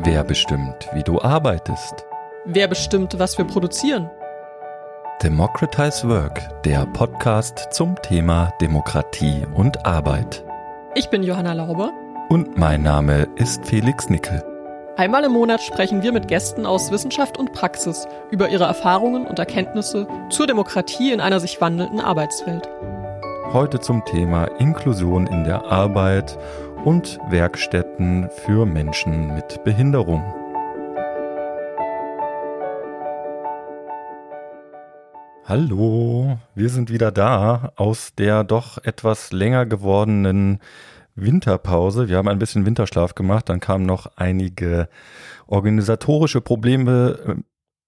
Wer bestimmt, wie du arbeitest? Wer bestimmt, was wir produzieren? Democratize Work, der Podcast zum Thema Demokratie und Arbeit. Ich bin Johanna Lauber. Und mein Name ist Felix Nickel. Einmal im Monat sprechen wir mit Gästen aus Wissenschaft und Praxis über ihre Erfahrungen und Erkenntnisse zur Demokratie in einer sich wandelnden Arbeitswelt. Heute zum Thema Inklusion in der Arbeit und Werkstätten für Menschen mit Behinderung. Hallo, wir sind wieder da aus der doch etwas länger gewordenen Winterpause. Wir haben ein bisschen Winterschlaf gemacht, dann kamen noch einige organisatorische Probleme äh,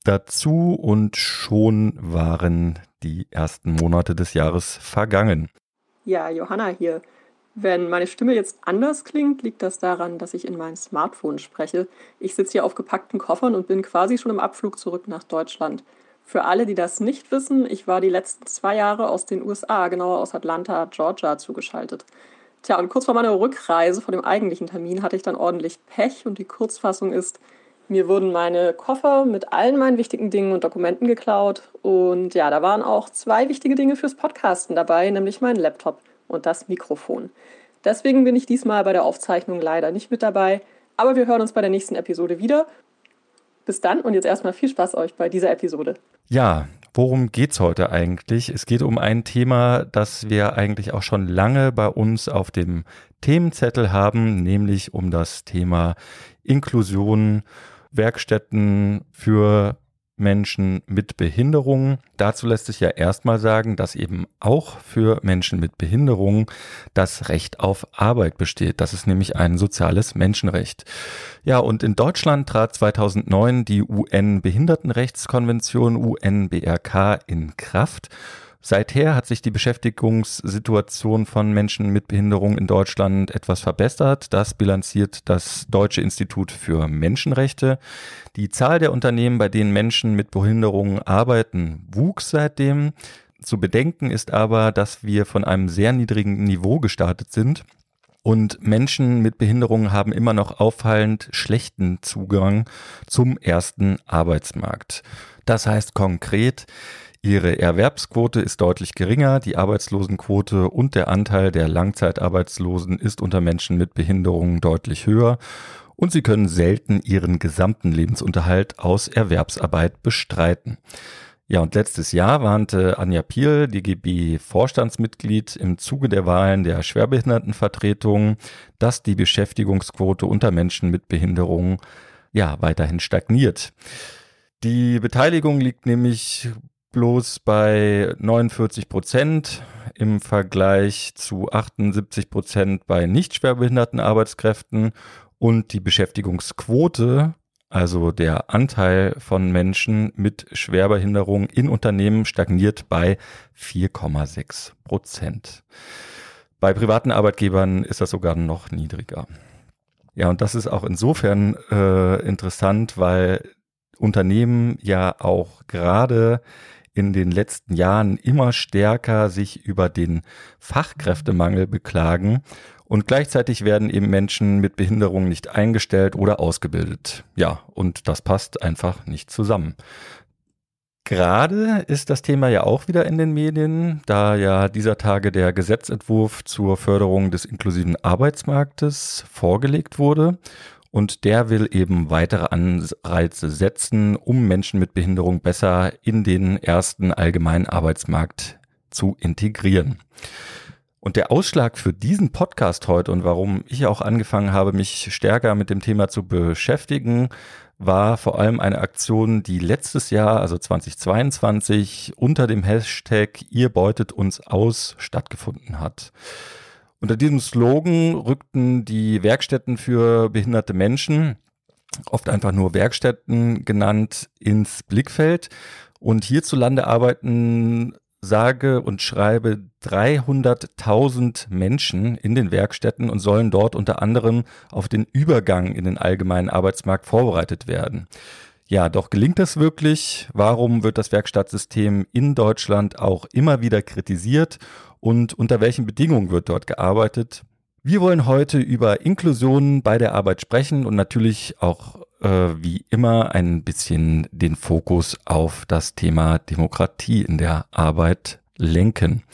dazu und schon waren die ersten Monate des Jahres vergangen. Ja, Johanna hier. Wenn meine Stimme jetzt anders klingt, liegt das daran, dass ich in mein Smartphone spreche. Ich sitze hier auf gepackten Koffern und bin quasi schon im Abflug zurück nach Deutschland. Für alle, die das nicht wissen, ich war die letzten zwei Jahre aus den USA, genauer aus Atlanta, Georgia, zugeschaltet. Tja, und kurz vor meiner Rückreise, vor dem eigentlichen Termin, hatte ich dann ordentlich Pech und die Kurzfassung ist, mir wurden meine Koffer mit allen meinen wichtigen Dingen und Dokumenten geklaut. Und ja, da waren auch zwei wichtige Dinge fürs Podcasten dabei, nämlich mein Laptop und das Mikrofon. Deswegen bin ich diesmal bei der Aufzeichnung leider nicht mit dabei, aber wir hören uns bei der nächsten Episode wieder. Bis dann und jetzt erstmal viel Spaß euch bei dieser Episode. Ja, worum geht's heute eigentlich? Es geht um ein Thema, das wir eigentlich auch schon lange bei uns auf dem Themenzettel haben, nämlich um das Thema Inklusion, Werkstätten für Menschen mit Behinderungen. Dazu lässt sich ja erstmal sagen, dass eben auch für Menschen mit Behinderungen das Recht auf Arbeit besteht. Das ist nämlich ein soziales Menschenrecht. Ja, und in Deutschland trat 2009 die UN-Behindertenrechtskonvention UNBRK in Kraft. Seither hat sich die Beschäftigungssituation von Menschen mit Behinderung in Deutschland etwas verbessert. Das bilanziert das Deutsche Institut für Menschenrechte. Die Zahl der Unternehmen, bei denen Menschen mit Behinderungen arbeiten, wuchs seitdem. Zu bedenken ist aber, dass wir von einem sehr niedrigen Niveau gestartet sind. Und Menschen mit Behinderungen haben immer noch auffallend schlechten Zugang zum ersten Arbeitsmarkt. Das heißt konkret, Ihre Erwerbsquote ist deutlich geringer, die Arbeitslosenquote und der Anteil der Langzeitarbeitslosen ist unter Menschen mit Behinderungen deutlich höher und sie können selten ihren gesamten Lebensunterhalt aus Erwerbsarbeit bestreiten. Ja, und letztes Jahr warnte Anja Piel, DGB-Vorstandsmitglied, im Zuge der Wahlen der Schwerbehindertenvertretung, dass die Beschäftigungsquote unter Menschen mit Behinderungen ja weiterhin stagniert. Die Beteiligung liegt nämlich bloß bei 49 Prozent im Vergleich zu 78 Prozent bei nicht schwerbehinderten Arbeitskräften und die Beschäftigungsquote, also der Anteil von Menschen mit Schwerbehinderung in Unternehmen stagniert bei 4,6 Prozent. Bei privaten Arbeitgebern ist das sogar noch niedriger. Ja, und das ist auch insofern äh, interessant, weil Unternehmen ja auch gerade in den letzten Jahren immer stärker sich über den Fachkräftemangel beklagen und gleichzeitig werden eben Menschen mit Behinderung nicht eingestellt oder ausgebildet. Ja, und das passt einfach nicht zusammen. Gerade ist das Thema ja auch wieder in den Medien, da ja dieser Tage der Gesetzentwurf zur Förderung des inklusiven Arbeitsmarktes vorgelegt wurde. Und der will eben weitere Anreize setzen, um Menschen mit Behinderung besser in den ersten allgemeinen Arbeitsmarkt zu integrieren. Und der Ausschlag für diesen Podcast heute und warum ich auch angefangen habe, mich stärker mit dem Thema zu beschäftigen, war vor allem eine Aktion, die letztes Jahr, also 2022, unter dem Hashtag Ihr beutet uns aus stattgefunden hat. Unter diesem Slogan rückten die Werkstätten für behinderte Menschen, oft einfach nur Werkstätten genannt, ins Blickfeld. Und hierzulande arbeiten sage und schreibe 300.000 Menschen in den Werkstätten und sollen dort unter anderem auf den Übergang in den allgemeinen Arbeitsmarkt vorbereitet werden. Ja, doch gelingt das wirklich? Warum wird das Werkstattsystem in Deutschland auch immer wieder kritisiert? Und unter welchen Bedingungen wird dort gearbeitet? Wir wollen heute über Inklusion bei der Arbeit sprechen und natürlich auch äh, wie immer ein bisschen den Fokus auf das Thema Demokratie in der Arbeit lenken.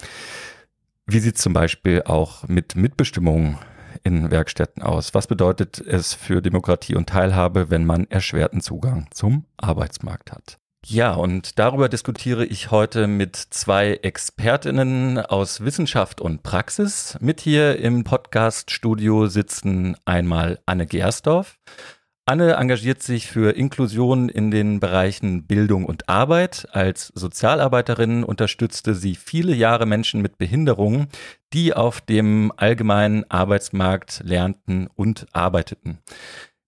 Wie sieht es zum Beispiel auch mit Mitbestimmung in Werkstätten aus? Was bedeutet es für Demokratie und Teilhabe, wenn man erschwerten Zugang zum Arbeitsmarkt hat? Ja, und darüber diskutiere ich heute mit zwei Expertinnen aus Wissenschaft und Praxis. Mit hier im Podcast-Studio sitzen einmal Anne Gersdorf. Anne engagiert sich für Inklusion in den Bereichen Bildung und Arbeit. Als Sozialarbeiterin unterstützte sie viele Jahre Menschen mit Behinderungen, die auf dem allgemeinen Arbeitsmarkt lernten und arbeiteten.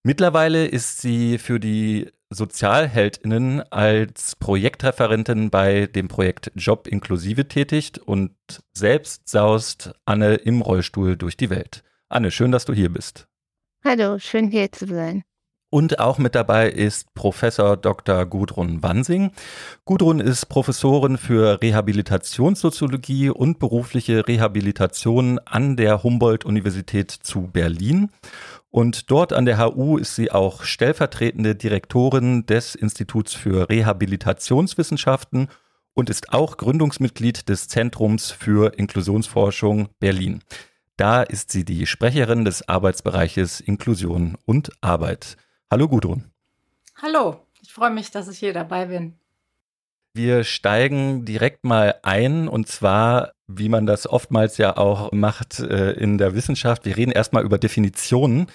Mittlerweile ist sie für die Sozialheldinnen als Projektreferentin bei dem Projekt Job Inklusive tätig und selbst saust Anne im Rollstuhl durch die Welt. Anne, schön, dass du hier bist. Hallo, schön hier zu sein. Und auch mit dabei ist Professor Dr. Gudrun Wansing. Gudrun ist Professorin für Rehabilitationssoziologie und berufliche Rehabilitation an der Humboldt-Universität zu Berlin. Und dort an der HU ist sie auch stellvertretende Direktorin des Instituts für Rehabilitationswissenschaften und ist auch Gründungsmitglied des Zentrums für Inklusionsforschung Berlin. Da ist sie die Sprecherin des Arbeitsbereiches Inklusion und Arbeit. Hallo Gudrun. Hallo, ich freue mich, dass ich hier dabei bin. Wir steigen direkt mal ein und zwar, wie man das oftmals ja auch macht äh, in der Wissenschaft. Wir reden erstmal über Definitionen.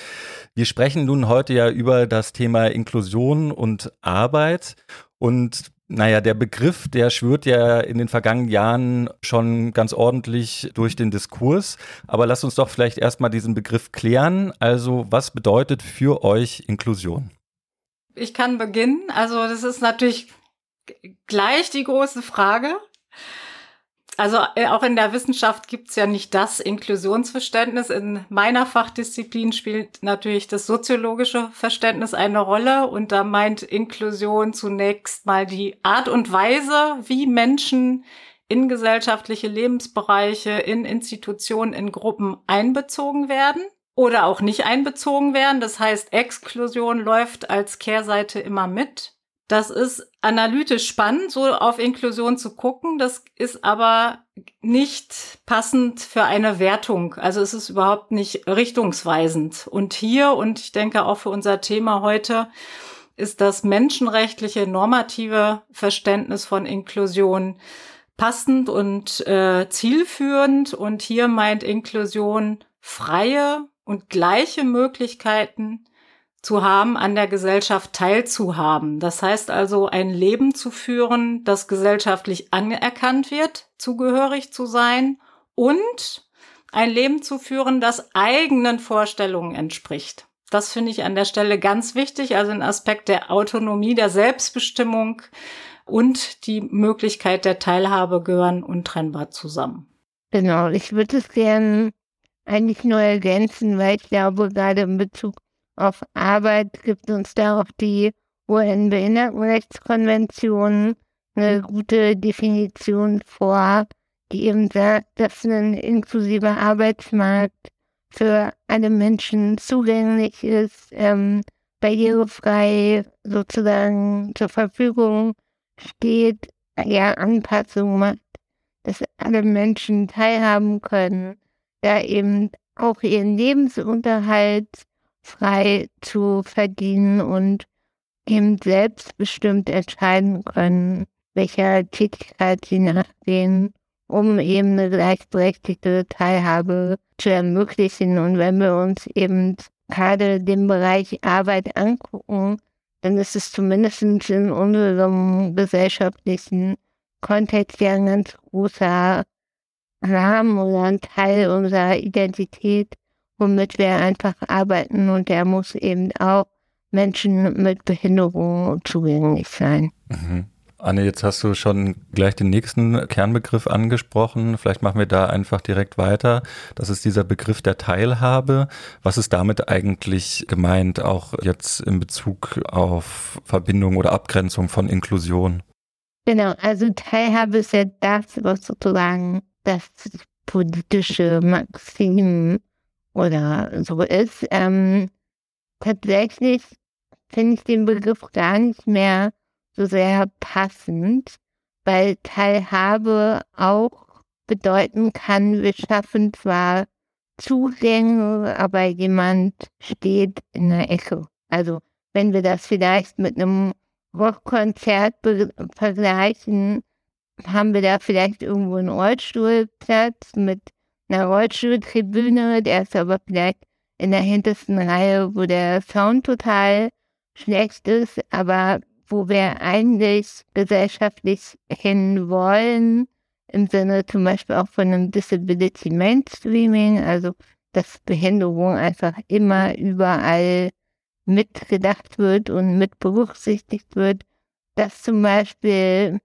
Wir sprechen nun heute ja über das Thema Inklusion und Arbeit und naja, der Begriff, der schwört ja in den vergangenen Jahren schon ganz ordentlich durch den Diskurs. Aber lasst uns doch vielleicht erstmal diesen Begriff klären. Also, was bedeutet für euch Inklusion? Ich kann beginnen. Also, das ist natürlich gleich die große Frage. Also äh, auch in der Wissenschaft gibt's ja nicht das Inklusionsverständnis. In meiner Fachdisziplin spielt natürlich das soziologische Verständnis eine Rolle und da meint Inklusion zunächst mal die Art und Weise, wie Menschen in gesellschaftliche Lebensbereiche, in Institutionen, in Gruppen einbezogen werden oder auch nicht einbezogen werden. Das heißt, Exklusion läuft als Kehrseite immer mit. Das ist analytisch spannend, so auf Inklusion zu gucken. Das ist aber nicht passend für eine Wertung. Also es ist überhaupt nicht richtungsweisend. Und hier, und ich denke auch für unser Thema heute, ist das menschenrechtliche, normative Verständnis von Inklusion passend und äh, zielführend. Und hier meint Inklusion freie und gleiche Möglichkeiten zu haben, an der Gesellschaft teilzuhaben. Das heißt also, ein Leben zu führen, das gesellschaftlich anerkannt wird, zugehörig zu sein und ein Leben zu führen, das eigenen Vorstellungen entspricht. Das finde ich an der Stelle ganz wichtig, also ein Aspekt der Autonomie, der Selbstbestimmung und die Möglichkeit der Teilhabe gehören untrennbar zusammen. Genau, ich würde es gerne eigentlich nur ergänzen, weil ich glaube, gerade in Bezug auf Arbeit gibt uns da auch die UN-Behindertenrechtskonvention eine gute Definition vor, die eben sagt, dass ein inklusiver Arbeitsmarkt für alle Menschen zugänglich ist, ähm, barrierefrei sozusagen zur Verfügung steht, ja Anpassungen macht, dass alle Menschen teilhaben können, da eben auch ihren Lebensunterhalt frei zu verdienen und eben selbstbestimmt entscheiden können, welcher Tätigkeit sie nachgehen, um eben eine gleichberechtigte Teilhabe zu ermöglichen. Und wenn wir uns eben gerade den Bereich Arbeit angucken, dann ist es zumindest in unserem gesellschaftlichen Kontext ja ein ganz großer Rahmen oder ein Teil unserer Identität, womit wir einfach arbeiten und der muss eben auch Menschen mit Behinderungen zugänglich sein. Mhm. Anne, jetzt hast du schon gleich den nächsten Kernbegriff angesprochen. Vielleicht machen wir da einfach direkt weiter. Das ist dieser Begriff der Teilhabe. Was ist damit eigentlich gemeint, auch jetzt in Bezug auf Verbindung oder Abgrenzung von Inklusion? Genau, also Teilhabe ist ja das, was sozusagen das politische Maxim oder so ist. Ähm, tatsächlich finde ich den Begriff gar nicht mehr so sehr passend, weil Teilhabe auch bedeuten kann, wir schaffen zwar Zugänge, aber jemand steht in der Ecke. Also wenn wir das vielleicht mit einem Rockkonzert vergleichen, haben wir da vielleicht irgendwo einen Rollstuhlplatz mit einer Rollstuhltribüne, der ist aber vielleicht in der hintersten Reihe, wo der Sound total schlecht ist, aber wo wir eigentlich gesellschaftlich hin wollen, im Sinne zum Beispiel auch von einem Disability Mainstreaming, also dass Behinderung einfach immer überall mitgedacht wird und mit berücksichtigt wird, dass zum Beispiel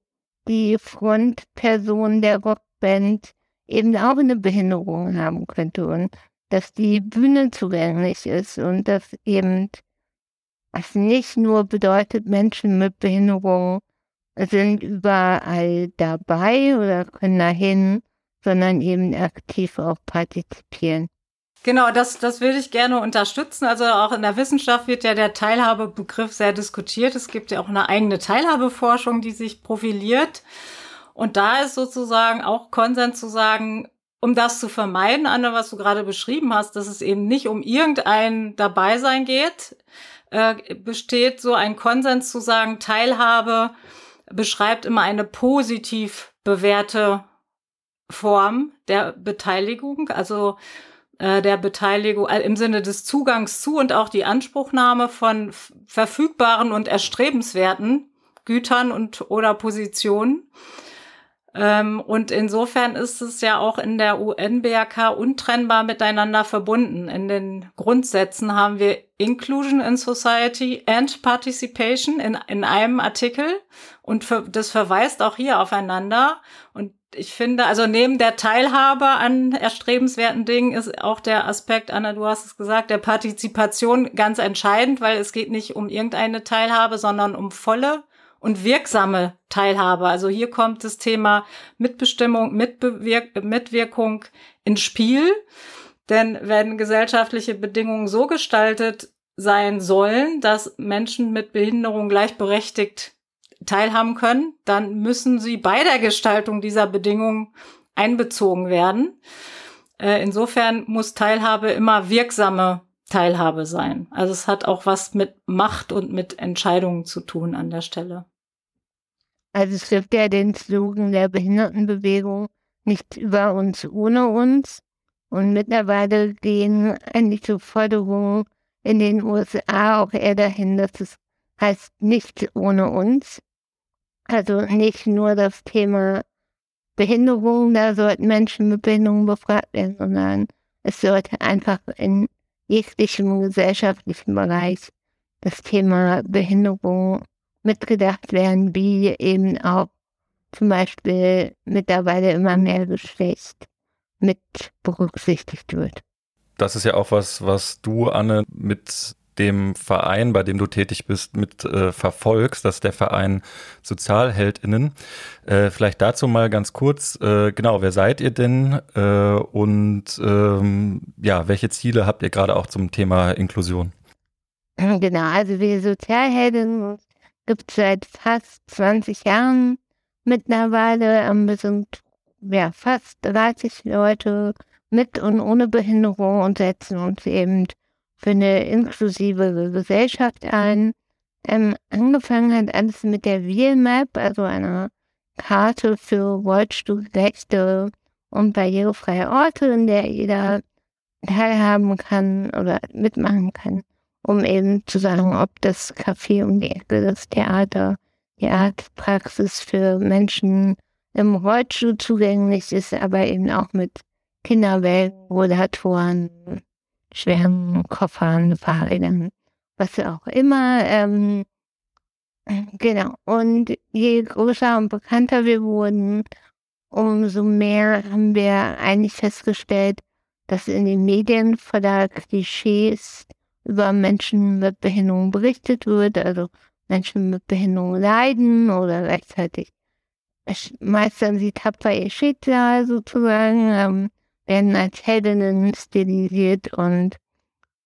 die Frontperson der Rockband eben auch eine Behinderung haben könnte und dass die Bühne zugänglich ist und dass eben es nicht nur bedeutet, Menschen mit Behinderung sind überall dabei oder können dahin, sondern eben aktiv auch partizipieren. Genau, das, das würde ich gerne unterstützen. Also auch in der Wissenschaft wird ja der Teilhabebegriff sehr diskutiert. Es gibt ja auch eine eigene Teilhabeforschung, die sich profiliert. Und da ist sozusagen auch Konsens zu sagen, um das zu vermeiden, Anne, was du gerade beschrieben hast, dass es eben nicht um irgendein Dabeisein geht, äh, besteht so ein Konsens zu sagen, Teilhabe beschreibt immer eine positiv bewährte Form der Beteiligung, also äh, der Beteiligung äh, im Sinne des Zugangs zu und auch die Anspruchnahme von verfügbaren und erstrebenswerten Gütern und oder Positionen. Ähm, und insofern ist es ja auch in der UN-BRK untrennbar miteinander verbunden. In den Grundsätzen haben wir Inclusion in Society and Participation in, in einem Artikel und für, das verweist auch hier aufeinander. Und ich finde, also neben der Teilhabe an erstrebenswerten Dingen ist auch der Aspekt, Anna, du hast es gesagt, der Partizipation ganz entscheidend, weil es geht nicht um irgendeine Teilhabe, sondern um volle und wirksame Teilhabe. Also hier kommt das Thema Mitbestimmung, Mitbewirk Mitwirkung ins Spiel. Denn wenn gesellschaftliche Bedingungen so gestaltet sein sollen, dass Menschen mit Behinderung gleichberechtigt teilhaben können, dann müssen sie bei der Gestaltung dieser Bedingungen einbezogen werden. Äh, insofern muss Teilhabe immer wirksame Teilhabe sein. Also es hat auch was mit Macht und mit Entscheidungen zu tun an der Stelle. Also es gibt ja den Slogan der Behindertenbewegung, nicht über uns ohne uns. Und mittlerweile gehen eigentlich so Forderungen in den USA auch eher dahin, dass es heißt nicht ohne uns. Also nicht nur das Thema Behinderung, da sollten Menschen mit Behinderung befragt werden, sondern es sollte einfach in jeglichem gesellschaftlichen Bereich das Thema Behinderung mitgedacht werden, wie eben auch zum Beispiel mittlerweile immer mehr Geschlecht mit berücksichtigt wird. Das ist ja auch was, was du, Anne, mit dem Verein, bei dem du tätig bist, mit äh, verfolgst, das ist der Verein SozialheldInnen. Äh, vielleicht dazu mal ganz kurz, äh, genau, wer seid ihr denn äh, und ähm, ja, welche Ziele habt ihr gerade auch zum Thema Inklusion? Genau, also wir Sozialheldinnen gibt es seit fast 20 Jahren mittlerweile. Ähm, wir sind ja, fast 30 Leute mit und ohne Behinderung und setzen uns eben für eine inklusive Gesellschaft ein. Ähm, angefangen hat alles mit der Wheelmap, also einer Karte für rollstuhlgerechte und barrierefreie Orte, in der jeder teilhaben kann oder mitmachen kann, um eben zu sagen, ob das Café um die Ecke, das Theater, die Arztpraxis für Menschen im Rollstuhl zugänglich ist, aber eben auch mit Kinderwägen, Rollatoren, schweren Koffern, Fahrrädern, was auch immer. Ähm, Genau. Und je größer und bekannter wir wurden, umso mehr haben wir eigentlich festgestellt, dass in den Medien voller Klischees über Menschen mit Behinderung berichtet wird, also Menschen mit Behinderung leiden oder gleichzeitig meistern sie tapfer ihr Schicksal sozusagen, ähm, werden als Heldinnen stilisiert und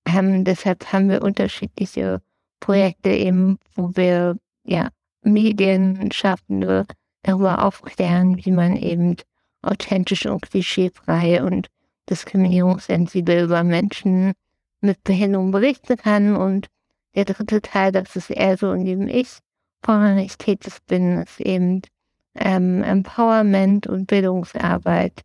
ähm, deshalb haben wir unterschiedliche Projekte eben, wo wir ja Medienschaffende darüber aufklären, wie man eben authentisch und klischeefrei und diskriminierungssensibel über Menschen mit Behinderung berichten kann. Und der dritte Teil, das ist eher so, in dem ich vorrangig tätig bin, ist eben ähm, Empowerment und Bildungsarbeit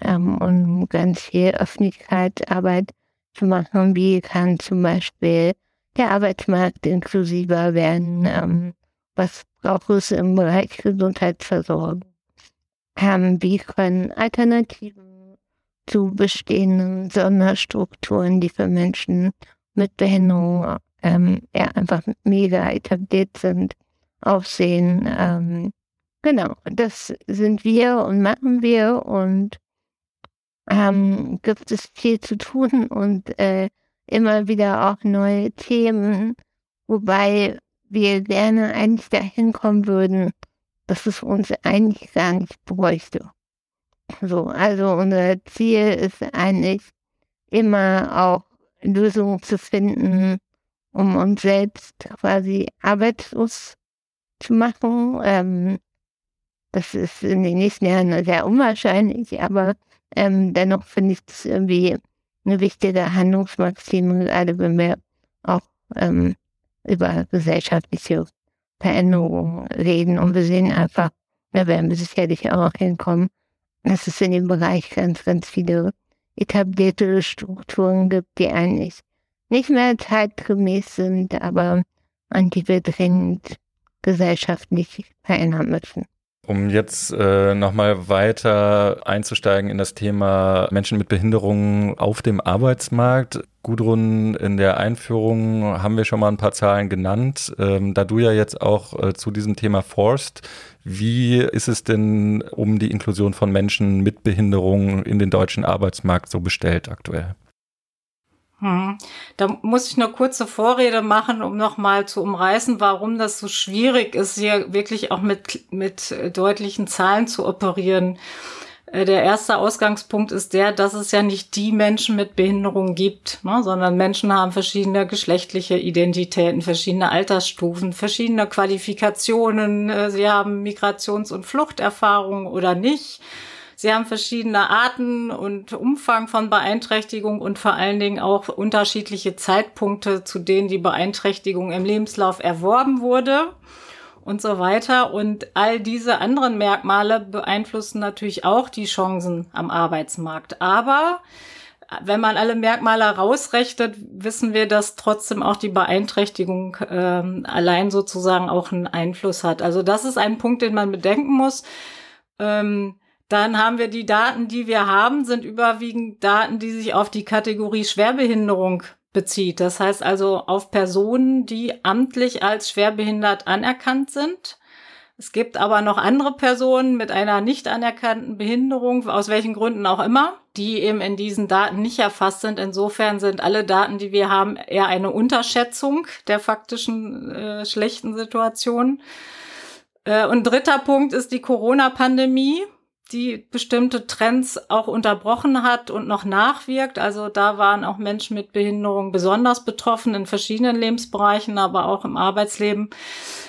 ähm, und ganz viel Öffentlichkeitsarbeit zu machen. Wie kann zum Beispiel der Arbeitsmarkt inklusiver werden? Ähm, was braucht es im Bereich Gesundheitsversorgung? Ähm, wie können Alternativen zu bestehenden Sonderstrukturen, die für Menschen mit Behinderung ähm, ja, einfach mega etabliert sind, aussehen? Ähm, genau, das sind wir und machen wir und ähm, gibt es viel zu tun und äh, immer wieder auch neue Themen, wobei wir gerne eigentlich dahin kommen würden, dass es uns eigentlich gar nicht bräuchte. So, also unser Ziel ist eigentlich immer auch Lösungen zu finden, um uns selbst quasi arbeitslos zu machen. Ähm, das ist in den nächsten Jahren sehr unwahrscheinlich, aber ähm, dennoch finde ich das irgendwie eine wichtige Handlungsmaxime, gerade wenn wir auch ähm, über gesellschaftliche Veränderungen reden. Und wir sehen einfach, da werden wir sicherlich auch hinkommen, dass es in dem Bereich ganz, ganz viele etablierte Strukturen gibt, die eigentlich nicht mehr zeitgemäß sind, aber an die wir dringend gesellschaftlich verändern müssen. Um jetzt äh, nochmal weiter einzusteigen in das Thema Menschen mit Behinderungen auf dem Arbeitsmarkt. Gudrun, in der Einführung haben wir schon mal ein paar Zahlen genannt. Ähm, da du ja jetzt auch äh, zu diesem Thema forst, wie ist es denn um die Inklusion von Menschen mit Behinderungen in den deutschen Arbeitsmarkt so bestellt aktuell? Hm. Da muss ich eine kurze Vorrede machen, um nochmal zu umreißen, warum das so schwierig ist, hier wirklich auch mit, mit deutlichen Zahlen zu operieren. Äh, der erste Ausgangspunkt ist der, dass es ja nicht die Menschen mit Behinderung gibt, ne, sondern Menschen haben verschiedene geschlechtliche Identitäten, verschiedene Altersstufen, verschiedene Qualifikationen. Äh, sie haben Migrations- und Fluchterfahrungen oder nicht. Sie haben verschiedene Arten und Umfang von Beeinträchtigung und vor allen Dingen auch unterschiedliche Zeitpunkte, zu denen die Beeinträchtigung im Lebenslauf erworben wurde und so weiter. Und all diese anderen Merkmale beeinflussen natürlich auch die Chancen am Arbeitsmarkt. Aber wenn man alle Merkmale rausrechnet, wissen wir, dass trotzdem auch die Beeinträchtigung ähm, allein sozusagen auch einen Einfluss hat. Also das ist ein Punkt, den man bedenken muss. Ähm, dann haben wir die Daten, die wir haben, sind überwiegend Daten, die sich auf die Kategorie Schwerbehinderung bezieht. Das heißt also auf Personen, die amtlich als schwerbehindert anerkannt sind. Es gibt aber noch andere Personen mit einer nicht anerkannten Behinderung, aus welchen Gründen auch immer, die eben in diesen Daten nicht erfasst sind. Insofern sind alle Daten, die wir haben, eher eine Unterschätzung der faktischen äh, schlechten Situation. Äh, und dritter Punkt ist die Corona-Pandemie die bestimmte Trends auch unterbrochen hat und noch nachwirkt. Also da waren auch Menschen mit Behinderung besonders betroffen in verschiedenen Lebensbereichen, aber auch im Arbeitsleben.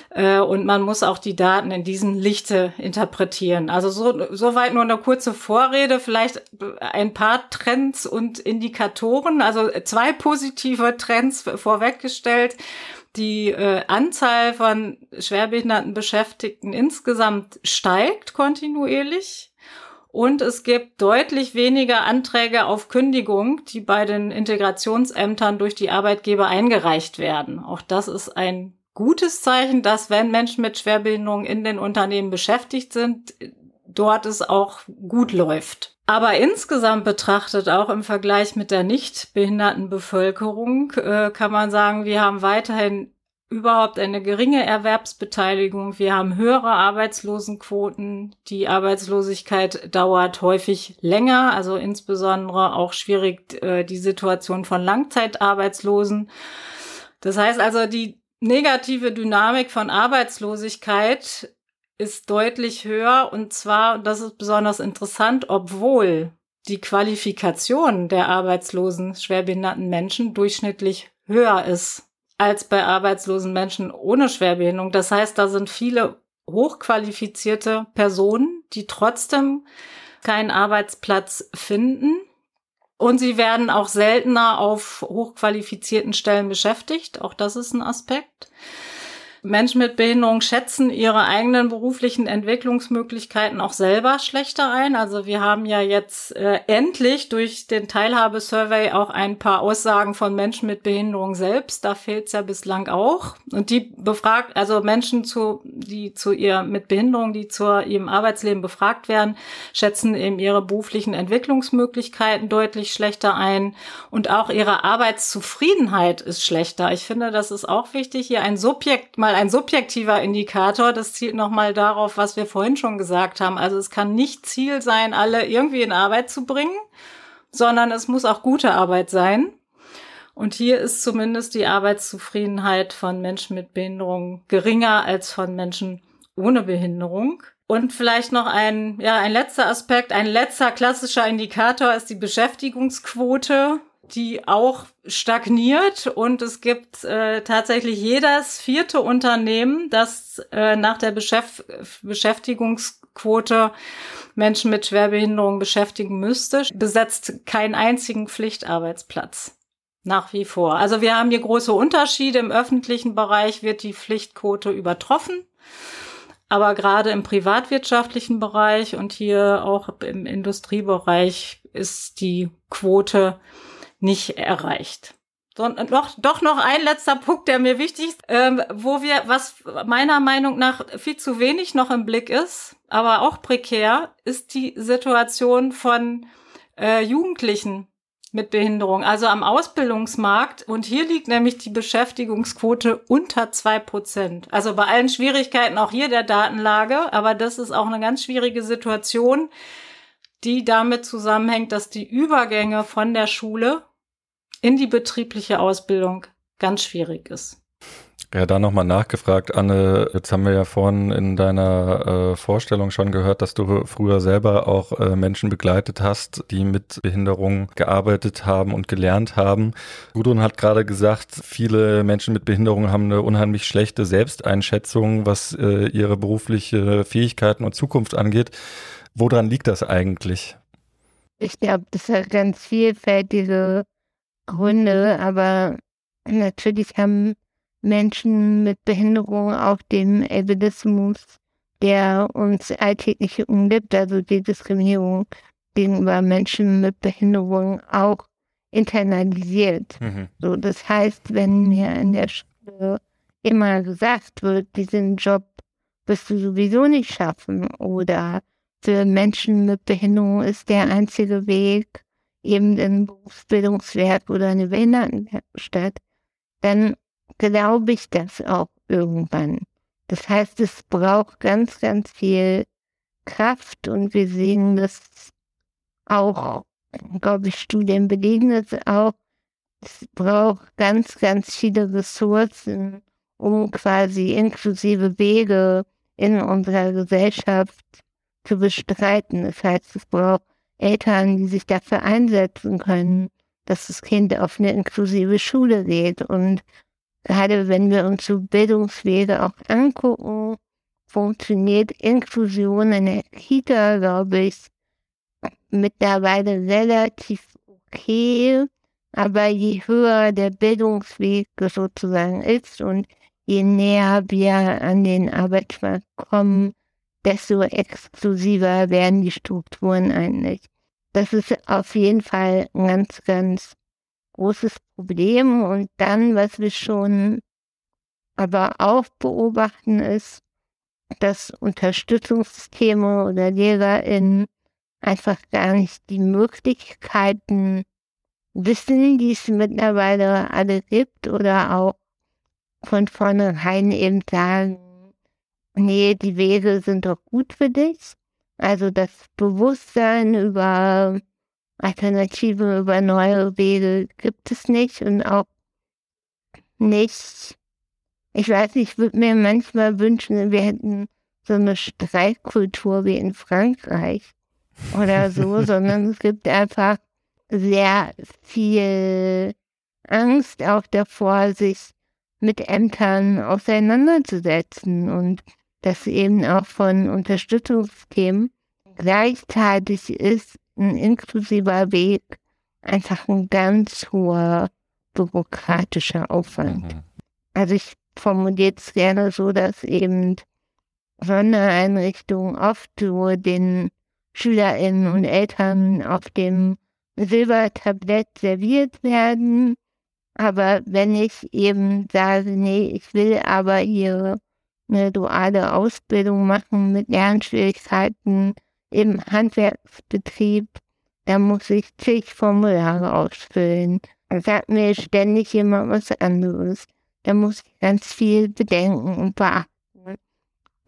Äh, und man muss auch die Daten in diesem Lichte interpretieren. Also so, soweit nur eine kurze Vorrede, vielleicht ein paar Trends und Indikatoren, also zwei positive Trends vorweggestellt. Die äh, Anzahl von schwerbehinderten Beschäftigten insgesamt steigt kontinuierlich. Und es gibt deutlich weniger Anträge auf Kündigung, die bei den Integrationsämtern durch die Arbeitgeber eingereicht werden. Auch das ist ein gutes Zeichen, dass wenn Menschen mit Schwerbehinderung in den Unternehmen beschäftigt sind, dort es auch gut läuft. Aber insgesamt betrachtet, auch im Vergleich mit der nicht behinderten Bevölkerung, äh, kann man sagen, wir haben weiterhin überhaupt eine geringe Erwerbsbeteiligung. Wir haben höhere Arbeitslosenquoten. Die Arbeitslosigkeit dauert häufig länger, also insbesondere auch schwierig äh, die Situation von Langzeitarbeitslosen. Das heißt also, die negative Dynamik von Arbeitslosigkeit ist deutlich höher und zwar, und das ist besonders interessant, obwohl die Qualifikation der arbeitslosen, schwerbehinderten Menschen durchschnittlich höher ist als bei arbeitslosen Menschen ohne Schwerbehinderung. Das heißt, da sind viele hochqualifizierte Personen, die trotzdem keinen Arbeitsplatz finden. Und sie werden auch seltener auf hochqualifizierten Stellen beschäftigt. Auch das ist ein Aspekt. Menschen mit Behinderung schätzen ihre eigenen beruflichen Entwicklungsmöglichkeiten auch selber schlechter ein. Also wir haben ja jetzt äh, endlich durch den Teilhabesurvey auch ein paar Aussagen von Menschen mit Behinderung selbst. Da fehlt es ja bislang auch. Und die befragt, also Menschen zu, die zu ihr mit Behinderung, die zu ihrem Arbeitsleben befragt werden, schätzen eben ihre beruflichen Entwicklungsmöglichkeiten deutlich schlechter ein. Und auch ihre Arbeitszufriedenheit ist schlechter. Ich finde, das ist auch wichtig, hier ein Subjekt mal mal ein subjektiver Indikator. Das zielt nochmal darauf, was wir vorhin schon gesagt haben. Also es kann nicht Ziel sein, alle irgendwie in Arbeit zu bringen, sondern es muss auch gute Arbeit sein. Und hier ist zumindest die Arbeitszufriedenheit von Menschen mit Behinderung geringer als von Menschen ohne Behinderung. Und vielleicht noch ein, ja, ein letzter Aspekt, ein letzter klassischer Indikator ist die Beschäftigungsquote die auch stagniert und es gibt äh, tatsächlich jedes vierte Unternehmen, das äh, nach der Beschäft Beschäftigungsquote Menschen mit Schwerbehinderung beschäftigen müsste, besetzt keinen einzigen Pflichtarbeitsplatz. Nach wie vor. Also wir haben hier große Unterschiede. Im öffentlichen Bereich wird die Pflichtquote übertroffen. Aber gerade im privatwirtschaftlichen Bereich und hier auch im Industriebereich ist die Quote nicht erreicht. So, noch, doch noch ein letzter Punkt, der mir wichtig ist, ähm, wo wir, was meiner Meinung nach viel zu wenig noch im Blick ist, aber auch prekär, ist die Situation von äh, Jugendlichen mit Behinderung, also am Ausbildungsmarkt. Und hier liegt nämlich die Beschäftigungsquote unter zwei Prozent. Also bei allen Schwierigkeiten auch hier der Datenlage, aber das ist auch eine ganz schwierige Situation, die damit zusammenhängt, dass die Übergänge von der Schule in die betriebliche Ausbildung ganz schwierig ist. Ja, da nochmal nachgefragt, Anne, jetzt haben wir ja vorhin in deiner äh, Vorstellung schon gehört, dass du früher selber auch äh, Menschen begleitet hast, die mit Behinderung gearbeitet haben und gelernt haben. Gudrun hat gerade gesagt, viele Menschen mit Behinderung haben eine unheimlich schlechte Selbsteinschätzung, was äh, ihre berufliche Fähigkeiten und Zukunft angeht. Woran liegt das eigentlich? Ich glaube, das hat ganz vielfältige Gründe, aber natürlich haben Menschen mit Behinderung auch den Ableismus, der uns alltäglich umgibt, also die Diskriminierung gegenüber Menschen mit Behinderung auch internalisiert. Mhm. So, das heißt, wenn mir in der Schule immer gesagt wird, diesen Job wirst du sowieso nicht schaffen oder für Menschen mit Behinderung ist der einzige Weg, eben ein Berufsbildungswerk oder eine Behindertenwerkstatt, dann glaube ich das auch irgendwann. Das heißt, es braucht ganz, ganz viel Kraft und wir sehen das auch, glaube ich, Studien belegen das auch. Es braucht ganz, ganz viele Ressourcen, um quasi inklusive Wege in unserer Gesellschaft zu bestreiten. Das heißt, es braucht Eltern, die sich dafür einsetzen können, dass das Kind auf eine inklusive Schule geht. Und gerade wenn wir uns so Bildungswege auch angucken, funktioniert Inklusion in der Kita, glaube ich, mittlerweile relativ okay. Aber je höher der Bildungsweg sozusagen ist und je näher wir an den Arbeitsmarkt kommen, desto exklusiver werden die Strukturen eigentlich. Das ist auf jeden Fall ein ganz, ganz großes Problem. Und dann, was wir schon aber auch beobachten, ist, dass Unterstützungssysteme oder LehrerInnen einfach gar nicht die Möglichkeiten wissen, die es mittlerweile alle gibt oder auch von vornherein eben sagen, nee, die Wege sind doch gut für dich. Also das Bewusstsein über Alternative, über neue Wege gibt es nicht und auch nicht. Ich weiß nicht, ich würde mir manchmal wünschen, wir hätten so eine Streikkultur wie in Frankreich oder so, sondern es gibt einfach sehr viel Angst auch davor, sich mit Ämtern auseinanderzusetzen und das eben auch von Unterstützungsthemen. Gleichzeitig ist ein inklusiver Weg einfach ein ganz hoher bürokratischer Aufwand. Mhm. Also ich formuliere es gerne so, dass eben Sondereinrichtungen oft so den SchülerInnen und Eltern auf dem Silbertablett serviert werden. Aber wenn ich eben sage, nee, ich will aber hier eine duale Ausbildung machen mit Lernschwierigkeiten im Handwerksbetrieb, dann muss ich zig Formulare ausfüllen. Da sagt mir ständig jemand was anderes. Da muss ich ganz viel bedenken und beachten.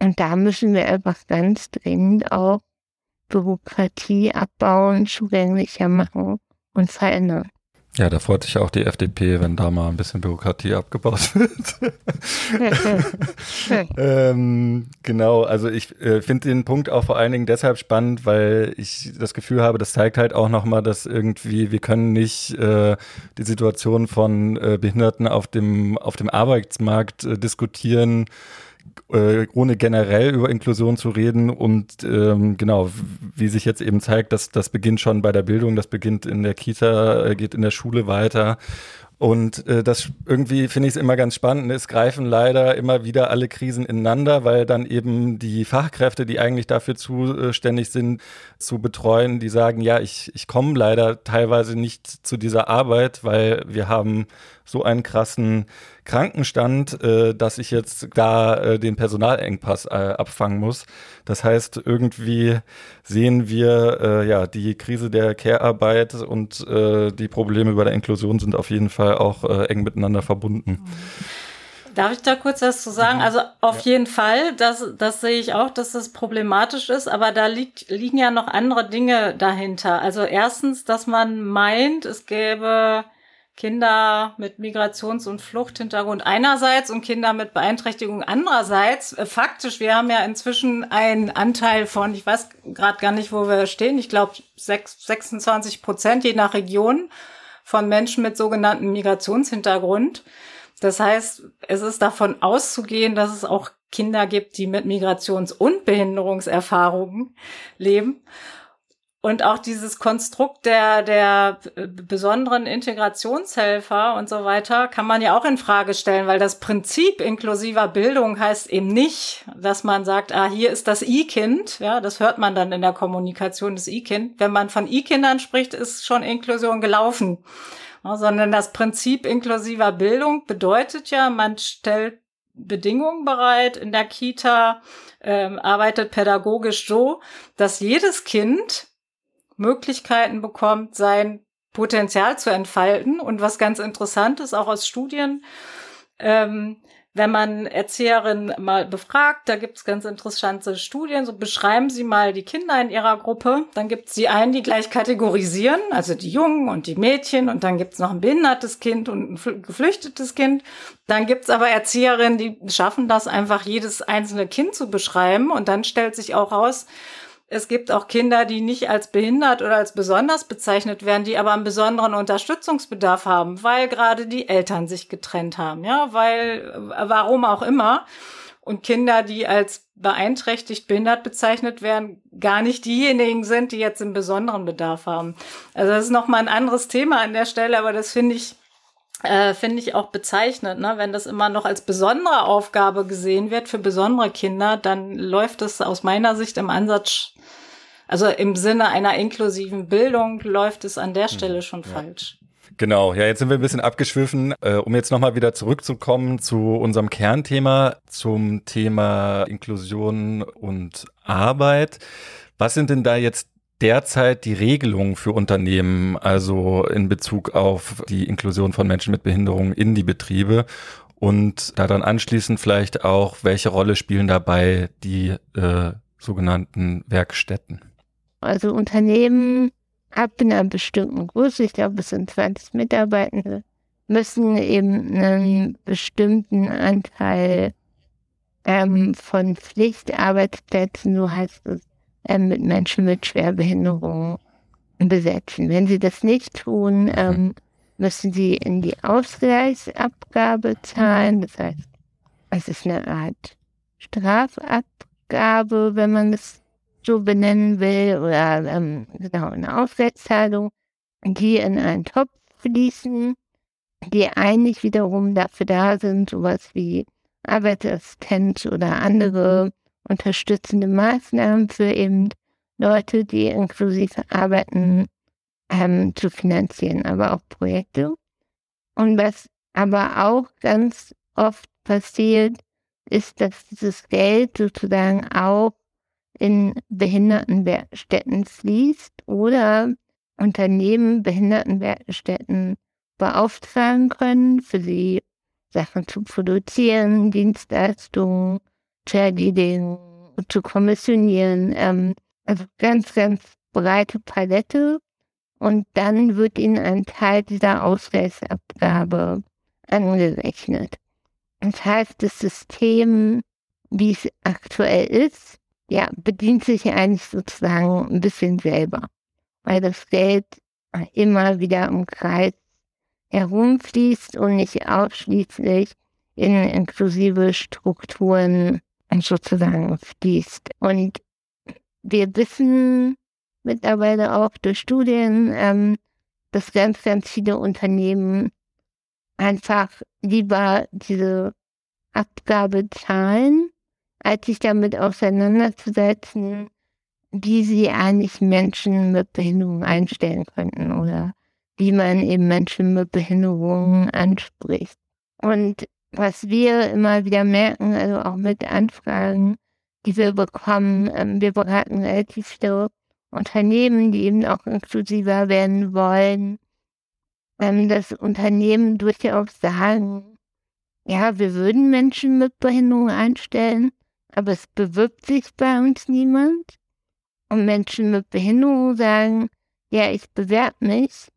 Und da müssen wir einfach ganz dringend auch Bürokratie abbauen, zugänglicher machen und verändern. Ja, da freut sich auch die FDP, wenn da mal ein bisschen Bürokratie abgebaut wird. ähm, genau, also ich äh, finde den Punkt auch vor allen Dingen deshalb spannend, weil ich das Gefühl habe, das zeigt halt auch nochmal, dass irgendwie wir können nicht äh, die Situation von äh, Behinderten auf dem, auf dem Arbeitsmarkt äh, diskutieren äh, ohne generell über Inklusion zu reden und ähm, genau, wie sich jetzt eben zeigt, dass das beginnt schon bei der Bildung, das beginnt in der Kita, äh, geht in der Schule weiter und äh, das irgendwie finde ich es immer ganz spannend. Es greifen leider immer wieder alle Krisen ineinander, weil dann eben die Fachkräfte, die eigentlich dafür zuständig sind, zu betreuen, die sagen, ja, ich, ich komme leider teilweise nicht zu dieser Arbeit, weil wir haben so einen krassen Krankenstand, äh, dass ich jetzt da äh, den Personalengpass äh, abfangen muss. Das heißt, irgendwie sehen wir, äh, ja, die Krise der Care-Arbeit und äh, die Probleme bei der Inklusion sind auf jeden Fall auch äh, eng miteinander verbunden. Darf ich da kurz was zu sagen? Mhm. Also auf ja. jeden Fall, das, das sehe ich auch, dass das problematisch ist, aber da liegt, liegen ja noch andere Dinge dahinter. Also erstens, dass man meint, es gäbe Kinder mit Migrations- und Fluchthintergrund einerseits und Kinder mit Beeinträchtigung andererseits. Äh, faktisch, wir haben ja inzwischen einen Anteil von, ich weiß gerade gar nicht, wo wir stehen, ich glaube 26 Prozent je nach Region von Menschen mit sogenanntem Migrationshintergrund. Das heißt, es ist davon auszugehen, dass es auch Kinder gibt, die mit Migrations- und Behinderungserfahrungen leben. Und auch dieses Konstrukt der, der besonderen Integrationshelfer und so weiter kann man ja auch in Frage stellen, weil das Prinzip inklusiver Bildung heißt eben nicht, dass man sagt, ah, hier ist das I-Kind. Ja, das hört man dann in der Kommunikation des I-Kind. Wenn man von I-Kindern spricht, ist schon Inklusion gelaufen. Ja, sondern das Prinzip inklusiver Bildung bedeutet ja, man stellt Bedingungen bereit in der Kita, ähm, arbeitet pädagogisch so, dass jedes Kind Möglichkeiten bekommt, sein Potenzial zu entfalten. Und was ganz interessant ist, auch aus Studien, ähm, wenn man Erzieherinnen mal befragt, da gibt es ganz interessante Studien, so beschreiben Sie mal die Kinder in Ihrer Gruppe, dann gibt es die einen, die gleich kategorisieren, also die Jungen und die Mädchen. Und dann gibt es noch ein behindertes Kind und ein geflüchtetes Kind. Dann gibt es aber Erzieherinnen, die schaffen das einfach, jedes einzelne Kind zu beschreiben. Und dann stellt sich auch raus, es gibt auch Kinder, die nicht als behindert oder als besonders bezeichnet werden, die aber einen besonderen Unterstützungsbedarf haben, weil gerade die Eltern sich getrennt haben, ja, weil, warum auch immer. Und Kinder, die als beeinträchtigt, behindert bezeichnet werden, gar nicht diejenigen sind, die jetzt einen besonderen Bedarf haben. Also das ist nochmal ein anderes Thema an der Stelle, aber das finde ich äh, finde ich auch bezeichnend, ne? wenn das immer noch als besondere Aufgabe gesehen wird für besondere Kinder, dann läuft es aus meiner Sicht im Ansatz, also im Sinne einer inklusiven Bildung, läuft es an der hm, Stelle schon ja. falsch. Genau, ja, jetzt sind wir ein bisschen abgeschwiffen, äh, um jetzt nochmal wieder zurückzukommen zu unserem Kernthema, zum Thema Inklusion und Arbeit. Was sind denn da jetzt derzeit die Regelungen für Unternehmen, also in Bezug auf die Inklusion von Menschen mit Behinderungen in die Betriebe? Und daran anschließend vielleicht auch, welche Rolle spielen dabei die äh, sogenannten Werkstätten? Also Unternehmen ab einer bestimmten Größe, ich glaube es sind 20 Mitarbeitende, müssen eben einen bestimmten Anteil ähm, von Pflichtarbeitsplätzen, so heißt es, ähm, mit Menschen mit Schwerbehinderung besetzen. Wenn sie das nicht tun, ähm, müssen sie in die Ausgleichsabgabe zahlen. Das heißt, es ist eine Art Strafabgabe, wenn man es so benennen will, oder ähm, genau eine Ausgleichszahlung, die in einen Topf fließen, die eigentlich wiederum dafür da sind, sowas wie Arbeitsassistenz oder andere unterstützende Maßnahmen für eben Leute, die inklusive arbeiten, ähm, zu finanzieren, aber auch Projekte. Und was aber auch ganz oft passiert, ist, dass dieses Geld sozusagen auch in Behindertenwerkstätten fließt oder Unternehmen Behindertenwerkstätten beauftragen können, für sie Sachen zu produzieren, Dienstleistungen, Cheerleading zu kommissionieren. Ähm, also ganz, ganz breite Palette. Und dann wird ihnen ein Teil dieser Ausgleichsabgabe angerechnet. Das heißt, das System, wie es aktuell ist, ja, bedient sich eigentlich sozusagen ein bisschen selber, weil das Geld immer wieder im Kreis herumfließt und nicht ausschließlich in inklusive Strukturen sozusagen fließt. Und wir wissen mittlerweile auch durch Studien, ähm, dass ganz, ganz viele Unternehmen einfach lieber diese Abgabe zahlen, als sich damit auseinanderzusetzen, wie sie eigentlich Menschen mit Behinderung einstellen könnten oder wie man eben Menschen mit Behinderungen anspricht. Und was wir immer wieder merken, also auch mit Anfragen, die wir bekommen, ähm, wir beraten relativ viele Unternehmen, die eben auch inklusiver werden wollen, ähm, dass Unternehmen durchaus sagen, ja, wir würden Menschen mit Behinderung einstellen, aber es bewirbt sich bei uns niemand. Und Menschen mit Behinderung sagen, ja, ich bewerbe mich,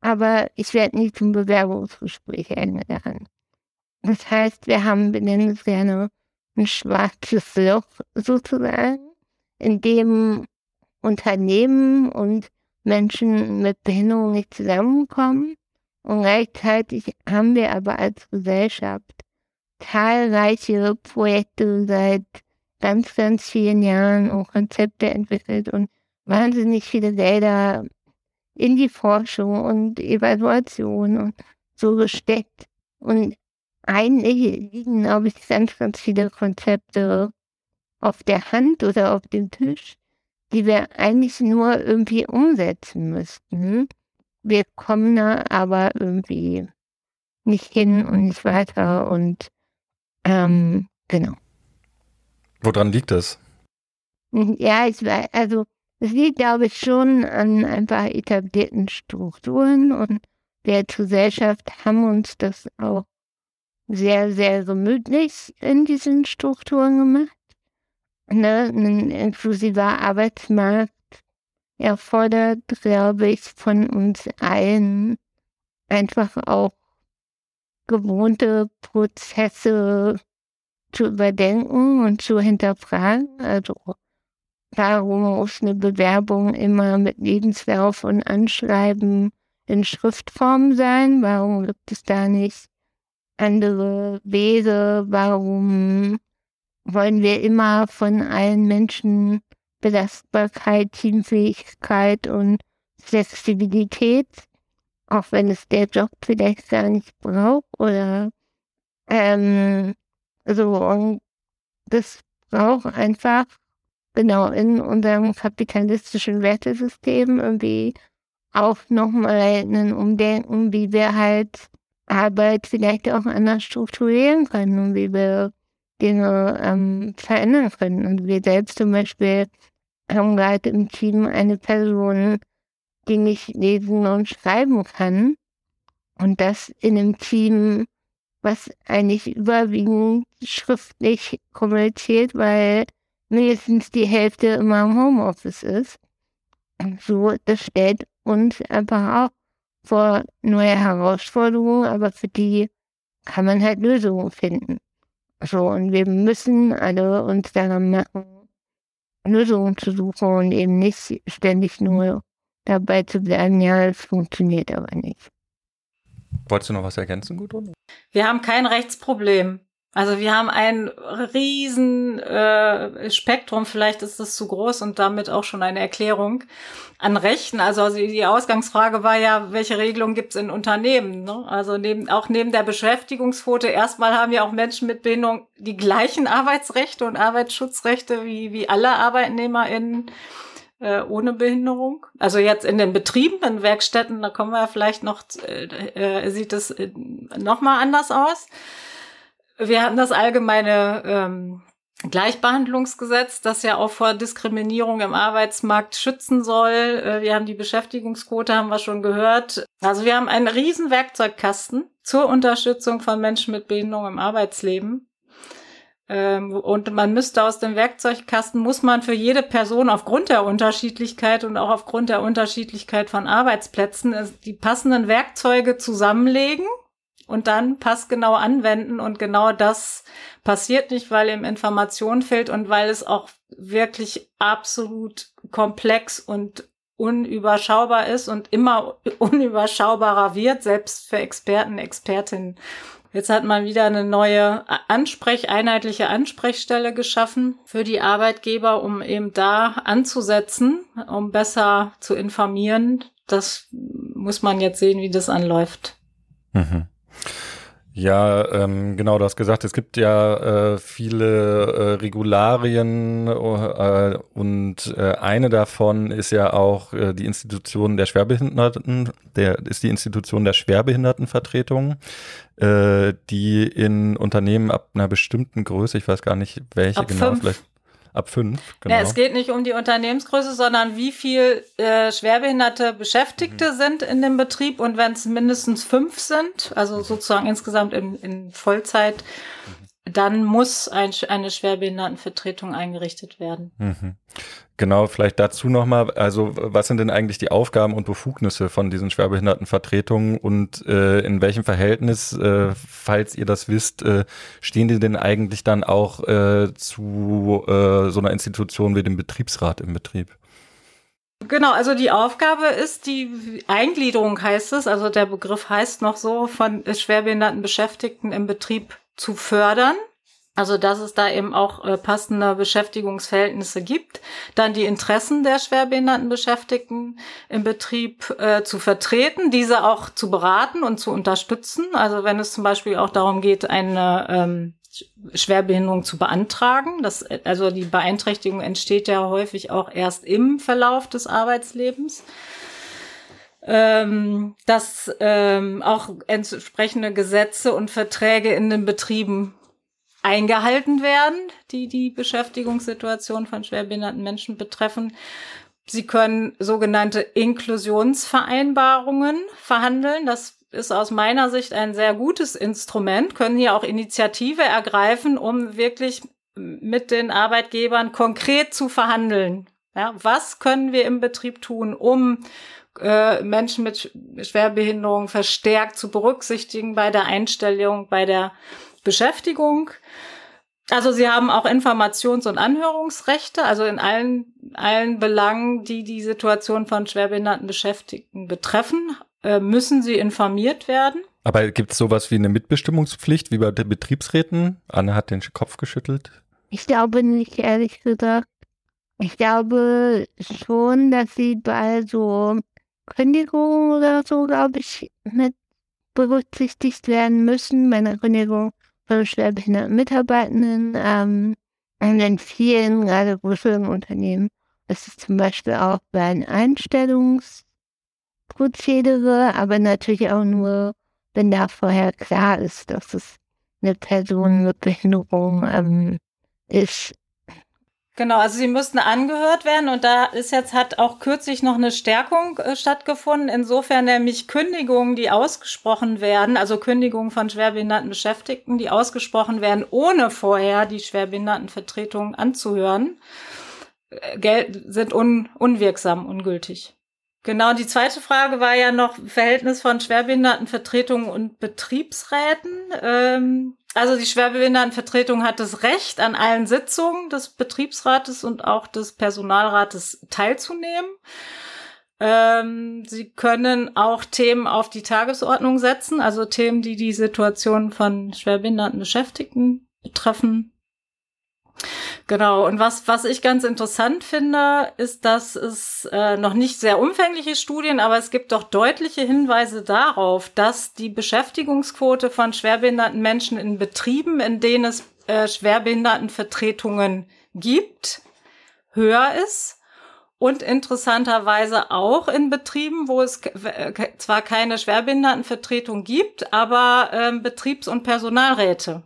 aber ich werde nie zum Bewerbungsgespräch eingeladen. Das heißt, wir haben, wir nennen es gerne ein schwarzes Loch sozusagen, in dem Unternehmen und Menschen mit Behinderung nicht zusammenkommen. Und gleichzeitig haben wir aber als Gesellschaft zahlreiche Projekte seit ganz, ganz vielen Jahren und Konzepte entwickelt und wahnsinnig viele Gelder in die Forschung und Evaluation und so gesteckt. Und eigentlich liegen, glaube ich, ganz, ganz viele Konzepte auf der Hand oder auf dem Tisch, die wir eigentlich nur irgendwie umsetzen müssten. Wir kommen da aber irgendwie nicht hin und nicht weiter und ähm, genau. Woran liegt das? Ja, ich weiß, also es liegt, glaube ich, schon an einfach etablierten Strukturen und der Gesellschaft haben uns das auch sehr, sehr gemütlich in diesen Strukturen gemacht. Ne? Ein inklusiver Arbeitsmarkt erfordert, glaube ich, von uns allen einfach auch gewohnte Prozesse zu überdenken und zu hinterfragen. Also warum muss eine Bewerbung immer mit Lebenslauf und Anschreiben in Schriftform sein? Warum gibt es da nicht andere Wege? Warum wollen wir immer von allen Menschen Belastbarkeit, Teamfähigkeit und Flexibilität, auch wenn es der Job vielleicht gar nicht braucht oder ähm, so und das braucht einfach genau in unserem kapitalistischen Wertesystem irgendwie auch nochmal ein Umdenken, wie wir halt Arbeit vielleicht auch anders strukturieren können und wie wir Dinge ähm, verändern können. Und wir selbst zum Beispiel haben gerade im Team eine Person, die nicht lesen und schreiben kann. Und das in einem Team was eigentlich überwiegend schriftlich kommuniziert, weil mindestens die Hälfte immer im Homeoffice ist. So, das stellt uns einfach auch vor neue Herausforderungen, aber für die kann man halt Lösungen finden. So, und wir müssen alle uns daran machen, Lösungen zu suchen und eben nicht ständig nur dabei zu bleiben, ja, es funktioniert aber nicht. Wolltest du noch was ergänzen, Gudrun? Wir haben kein Rechtsproblem. Also wir haben ein riesen äh, Spektrum, vielleicht ist das zu groß und damit auch schon eine Erklärung an Rechten. Also die Ausgangsfrage war ja, welche Regelungen gibt es in Unternehmen? Ne? Also neben, auch neben der Beschäftigungsquote, erstmal haben ja auch Menschen mit Behinderung die gleichen Arbeitsrechte und Arbeitsschutzrechte wie, wie alle ArbeitnehmerInnen äh, ohne Behinderung. Also jetzt in den Betrieben, in Werkstätten, da kommen wir vielleicht noch, äh, äh, sieht es äh, noch mal anders aus. Wir hatten das allgemeine ähm, Gleichbehandlungsgesetz, das ja auch vor Diskriminierung im Arbeitsmarkt schützen soll. Äh, wir haben die Beschäftigungsquote, haben wir schon gehört. Also wir haben einen riesen Werkzeugkasten zur Unterstützung von Menschen mit Behinderung im Arbeitsleben. Ähm, und man müsste aus dem Werkzeugkasten, muss man für jede Person aufgrund der Unterschiedlichkeit und auch aufgrund der Unterschiedlichkeit von Arbeitsplätzen äh, die passenden Werkzeuge zusammenlegen und dann passgenau anwenden. Und genau das passiert nicht, weil im Information fehlt und weil es auch wirklich absolut komplex und unüberschaubar ist und immer unüberschaubarer wird, selbst für Experten, Expertinnen. Jetzt hat man wieder eine neue Ansprech, einheitliche Ansprechstelle geschaffen für die Arbeitgeber, um eben da anzusetzen, um besser zu informieren. Das muss man jetzt sehen, wie das anläuft. Mhm. Ja, ähm, genau, du hast gesagt, es gibt ja äh, viele äh, Regularien äh, und äh, eine davon ist ja auch äh, die Institution der Schwerbehinderten, der ist die Institution der Schwerbehindertenvertretung, äh, die in Unternehmen ab einer bestimmten Größe, ich weiß gar nicht welche ab genau, fünf. vielleicht ab fünf, genau. Ja, es geht nicht um die Unternehmensgröße, sondern wie viel äh, schwerbehinderte Beschäftigte mhm. sind in dem Betrieb und wenn es mindestens fünf sind, also sozusagen insgesamt in, in Vollzeit, mhm. Dann muss ein, eine Schwerbehindertenvertretung eingerichtet werden. Mhm. Genau, vielleicht dazu nochmal, also was sind denn eigentlich die Aufgaben und Befugnisse von diesen Schwerbehindertenvertretungen und äh, in welchem Verhältnis, äh, falls ihr das wisst, äh, stehen die denn eigentlich dann auch äh, zu äh, so einer Institution wie dem Betriebsrat im Betrieb? Genau, also die Aufgabe ist die Eingliederung heißt es, also der Begriff heißt noch so, von schwerbehinderten Beschäftigten im Betrieb zu fördern. Also, dass es da eben auch äh, passende Beschäftigungsverhältnisse gibt. Dann die Interessen der schwerbehinderten Beschäftigten im Betrieb äh, zu vertreten, diese auch zu beraten und zu unterstützen. Also, wenn es zum Beispiel auch darum geht, eine ähm, Schwerbehinderung zu beantragen. Das, also die Beeinträchtigung entsteht ja häufig auch erst im Verlauf des Arbeitslebens. Ähm, dass ähm, auch entsprechende Gesetze und Verträge in den Betrieben eingehalten werden, die die Beschäftigungssituation von schwerbehinderten Menschen betreffen. Sie können sogenannte Inklusionsvereinbarungen verhandeln. Das ist aus meiner Sicht ein sehr gutes Instrument, können hier auch Initiative ergreifen, um wirklich mit den Arbeitgebern konkret zu verhandeln. Ja, was können wir im Betrieb tun, um äh, Menschen mit Schwerbehinderung verstärkt zu berücksichtigen bei der Einstellung, bei der Beschäftigung. Also sie haben auch Informations- und Anhörungsrechte, also in allen, allen Belangen, die die Situation von schwerbehinderten Beschäftigten betreffen, äh, müssen sie informiert werden. Aber gibt es sowas wie eine Mitbestimmungspflicht, wie bei den Betriebsräten? Anne hat den Kopf geschüttelt. Ich glaube nicht, ehrlich gesagt. Ich glaube schon, dass sie bei so Kündigungen oder so, glaube ich, mit berücksichtigt werden müssen. Bei einer Kündigung von schwerbehinderten Mitarbeitenden ähm, und in vielen, gerade größeren Unternehmen, ist zum Beispiel auch bei einem Einstellungsprozedere, aber natürlich auch nur, wenn da vorher klar ist, dass es eine Person mit Behinderung ähm, ist. Genau, also sie müssten angehört werden und da ist jetzt hat auch kürzlich noch eine Stärkung äh, stattgefunden. Insofern nämlich Kündigungen, die ausgesprochen werden, also Kündigungen von schwerbehinderten Beschäftigten, die ausgesprochen werden, ohne vorher die Schwerbehindertenvertretung anzuhören, äh, sind un unwirksam, ungültig. Genau, die zweite Frage war ja noch Verhältnis von Schwerbehindertenvertretungen und Betriebsräten. Ähm, also die Schwerbehindertenvertretung hat das Recht, an allen Sitzungen des Betriebsrates und auch des Personalrates teilzunehmen. Ähm, sie können auch Themen auf die Tagesordnung setzen, also Themen, die die Situation von schwerbehinderten Beschäftigten betreffen. Genau, und was, was ich ganz interessant finde, ist, dass es äh, noch nicht sehr umfängliche Studien, aber es gibt doch deutliche Hinweise darauf, dass die Beschäftigungsquote von schwerbehinderten Menschen in Betrieben, in denen es äh, Schwerbehindertenvertretungen gibt, höher ist. Und interessanterweise auch in Betrieben, wo es äh, zwar keine Schwerbehindertenvertretung gibt, aber äh, Betriebs- und Personalräte.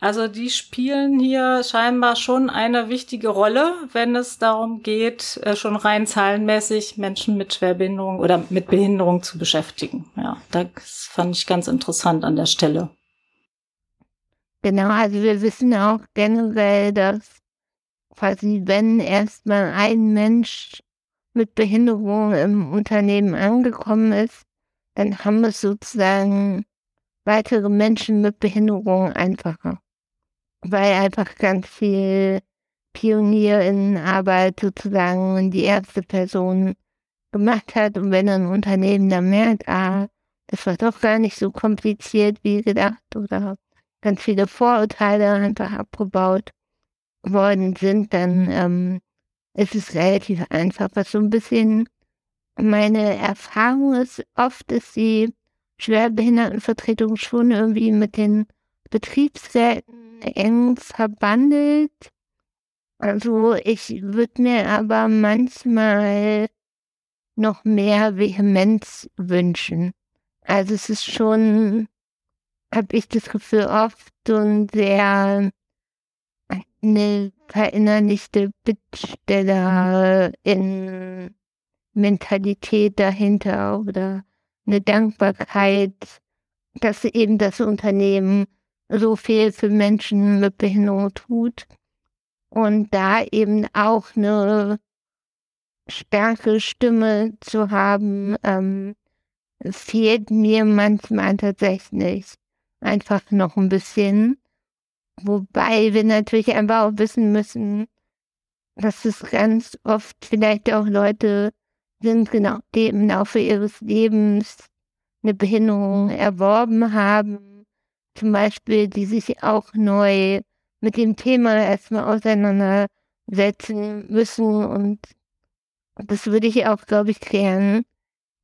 Also die spielen hier scheinbar schon eine wichtige Rolle, wenn es darum geht, äh, schon rein zahlenmäßig Menschen mit Schwerbehinderung oder mit Behinderung zu beschäftigen. Ja, das fand ich ganz interessant an der Stelle. Genau, also wir wissen auch generell, dass quasi wenn erstmal ein Mensch mit Behinderung im Unternehmen angekommen ist, dann haben es sozusagen weitere Menschen mit Behinderung einfacher weil einfach ganz viel Pionierinnenarbeit sozusagen die erste Person gemacht hat. Und wenn ein Unternehmen dann merkt, ah, das war doch gar nicht so kompliziert wie gedacht oder ganz viele Vorurteile einfach abgebaut worden sind, dann ähm, ist es relativ einfach. Was so ein bisschen meine Erfahrung ist, oft ist die Schwerbehindertenvertretung schon irgendwie mit den Betriebsräten eng verbandelt. Also ich würde mir aber manchmal noch mehr Vehemenz wünschen. Also es ist schon, habe ich das Gefühl, oft so ein sehr eine verinnerlichte Bittsteller in Mentalität dahinter oder eine Dankbarkeit, dass eben das Unternehmen so viel für Menschen mit Behinderung tut und da eben auch eine starke Stimme zu haben, ähm, fehlt mir manchmal tatsächlich einfach noch ein bisschen. Wobei wir natürlich einfach auch wissen müssen, dass es ganz oft vielleicht auch Leute sind, genau, die im Laufe ihres Lebens eine Behinderung erworben haben zum Beispiel, die sich auch neu mit dem Thema erstmal auseinandersetzen müssen. Und das würde ich auch, glaube ich, gern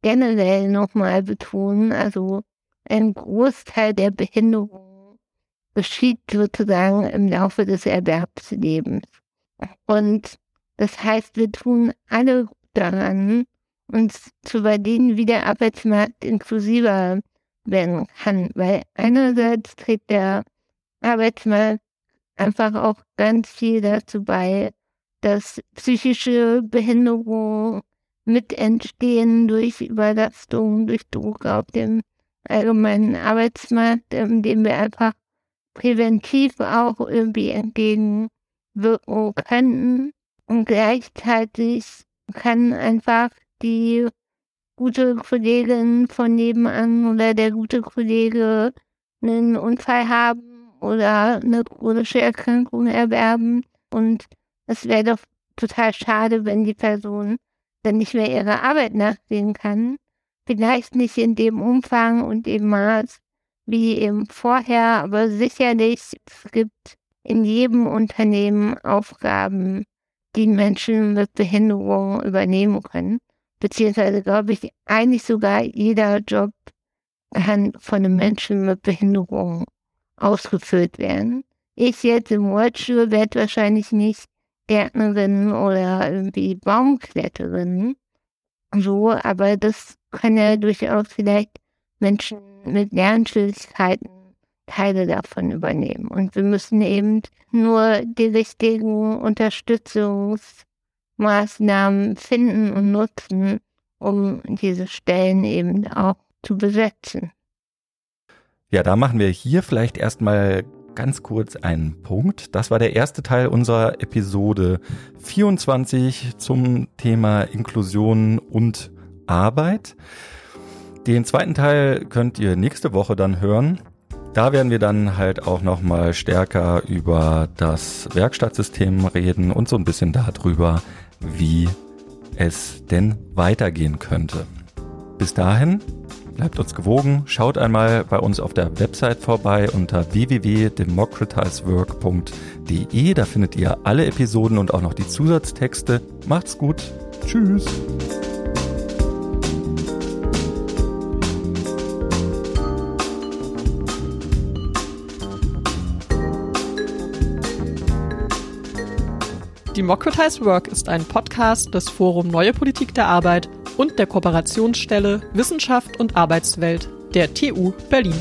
generell nochmal betonen. Also ein Großteil der Behinderung geschieht sozusagen im Laufe des Erwerbslebens. Und das heißt, wir tun alle daran, uns zu überlegen, wie der Arbeitsmarkt inklusiver werden kann, weil einerseits trägt der Arbeitsmarkt einfach auch ganz viel dazu bei, dass psychische Behinderungen mit entstehen durch Überlastung, durch Druck auf dem allgemeinen Arbeitsmarkt, ähm, dem wir einfach präventiv auch irgendwie entgegenwirken könnten. Und gleichzeitig kann einfach die gute Kollegin von nebenan oder der gute Kollege einen Unfall haben oder eine chronische Erkrankung erwerben. Und es wäre doch total schade, wenn die Person dann nicht mehr ihrer Arbeit nachsehen kann. Vielleicht nicht in dem Umfang und dem Maß wie eben vorher, aber sicherlich es gibt in jedem Unternehmen Aufgaben, die Menschen mit Behinderung übernehmen können beziehungsweise glaube ich, eigentlich sogar jeder Job kann von einem Menschen mit Behinderung ausgeführt werden. Ich jetzt im Rollstuhl werde wahrscheinlich nicht Gärtnerin oder irgendwie Baumkletterin. So, aber das können ja durchaus vielleicht Menschen mit Lernschwierigkeiten Teile davon übernehmen. Und wir müssen eben nur die richtigen Unterstützungsmaßnahmen finden und nutzen, um diese Stellen eben auch zu besetzen. Ja, da machen wir hier vielleicht erstmal ganz kurz einen Punkt. Das war der erste Teil unserer Episode 24 zum Thema Inklusion und Arbeit. Den zweiten Teil könnt ihr nächste Woche dann hören. Da werden wir dann halt auch nochmal stärker über das Werkstattsystem reden und so ein bisschen darüber, wie es denn weitergehen könnte. Bis dahin, bleibt uns gewogen, schaut einmal bei uns auf der Website vorbei unter www.democratizework.de. Da findet ihr alle Episoden und auch noch die Zusatztexte. Macht's gut. Tschüss. Democratize Work ist ein Podcast des Forum Neue Politik der Arbeit und der Kooperationsstelle Wissenschaft und Arbeitswelt der TU Berlin.